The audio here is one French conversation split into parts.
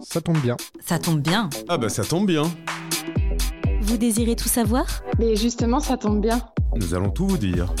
Ça tombe bien. Ça tombe bien. Ah bah ça tombe bien. Vous désirez tout savoir? Mais justement, ça tombe bien. Nous allons tout vous dire.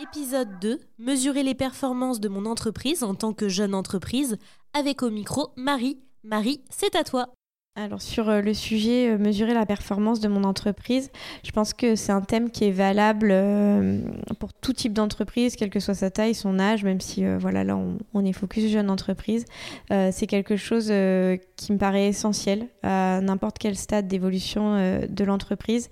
Épisode 2. Mesurer les performances de mon entreprise en tant que jeune entreprise. Avec au micro Marie. Marie, c'est à toi. Alors sur euh, le sujet euh, mesurer la performance de mon entreprise, je pense que c'est un thème qui est valable euh, pour tout type d'entreprise, quelle que soit sa taille, son âge, même si voilà là on, est focus jeune entreprise. c'est quelque chose qui me paraît essentiel à n'importe quel stade d'évolution de l'entreprise.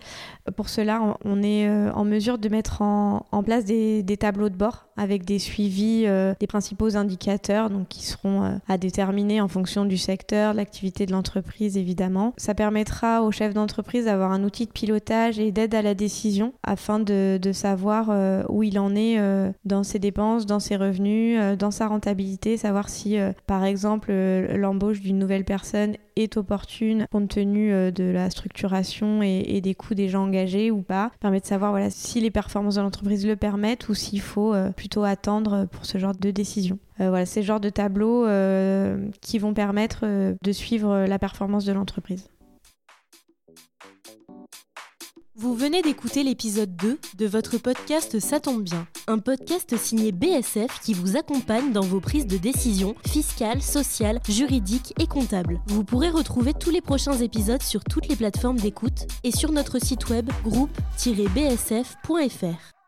Pour cela, on est en mesure de mettre en, place des, tableaux de bord avec des suivis des principaux indicateurs, qui seront à déterminer en fonction du secteur, de l'activité de l'entreprise évidemment. Ça permettra aux chefs d'entreprise d'avoir un outil de pilotage et d'aide à la décision afin de, savoir euh, où il en est euh, dans ses dépenses, dans ses revenus, euh, dans sa rentabilité, savoir si par exemple l'embauche d'une nouvelle personne est opportune compte tenu de la structuration et, des coûts déjà engagés ou pas. Permet de savoir voilà, si les performances de l'entreprise le permettent ou s'il faut plutôt attendre pour ce genre de décision. voilà, c'est le genre de tableaux qui vont permettre de suivre la de l'entreprise. Vous venez d'écouter l'épisode 2 de votre podcast Ça tombe bien, un podcast signé BSF qui vous accompagne dans vos prises de décision fiscales, sociales, juridiques et comptables. Vous pourrez retrouver tous les prochains épisodes sur toutes les plateformes d'écoute et sur notre site web groupe-bsf.fr.